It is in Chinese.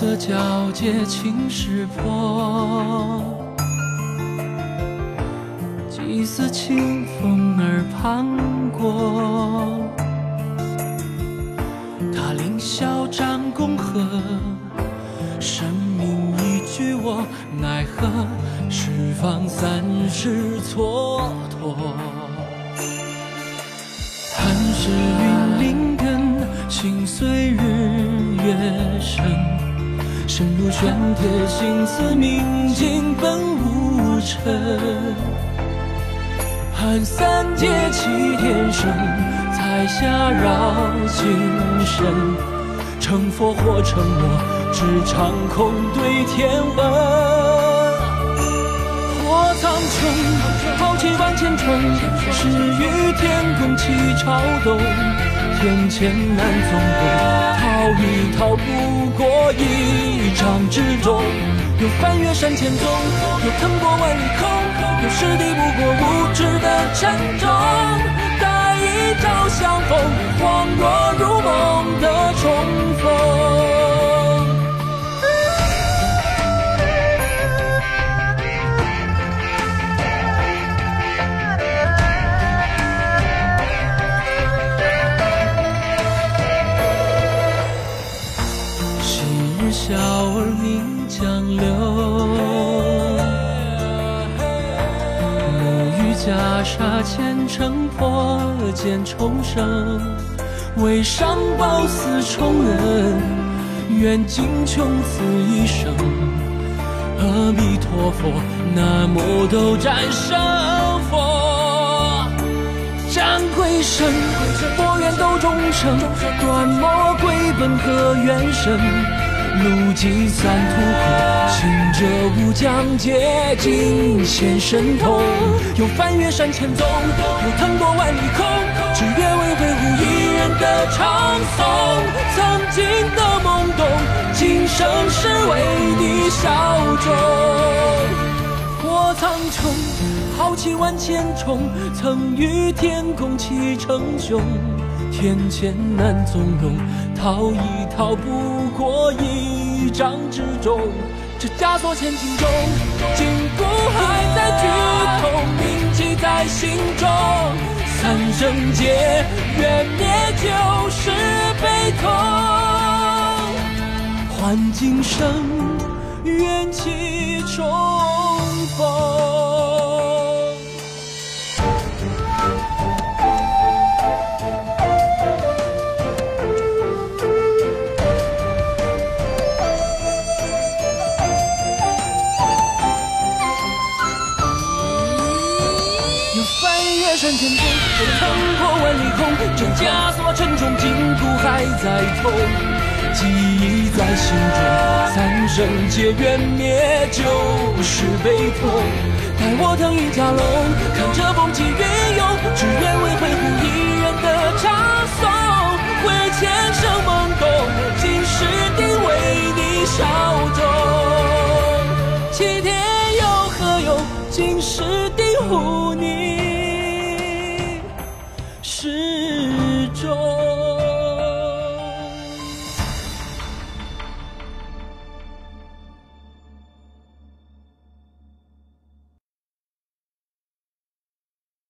色皎洁青石坡，几丝清风耳旁过。他凌霄战宫河，生命一句我奈何，十方三世蹉跎。寒食玄铁，心似明镜本无尘。寒三界七天生，彩霞绕金身。成佛或成魔，只长空对天问。破苍穹，万千重，始于天宫起潮动。天堑难纵横，逃也逃不过一场之中。有翻越山千重，有腾过万里空，有是敌不过无知的沉重。待一朝相逢，笑儿名江流，沐浴袈裟虔诚破茧重生，为上报四重恩，愿尽穷此一生。阿弥陀佛，南无斗战胜佛。战鬼神，佛缘斗众生，断魔归本和元神。路尽三途苦，行者无疆界，尽显神通。有翻越山千纵，有腾过万里空，只愿为维护一人的长颂。曾经的懵懂，今生是为你效忠。破苍穹，豪气万千重，曾与天宫起成雄。天堑难纵容，逃亦逃不过一掌之中。这枷锁千斤重，筋骨还在剧痛，铭记在心中。三生劫，缘灭就是悲痛。换今生，缘起重逢。恨天地，恨苍坡，万里空。这枷锁沉重，筋骨还在痛。记忆在心中，三生皆缘灭，旧时悲痛。待我腾云驾龙，看这风起云涌，只愿为退步一人的长颂。为前生懵懂，今世定为你效忠。齐天有何用？今世定护。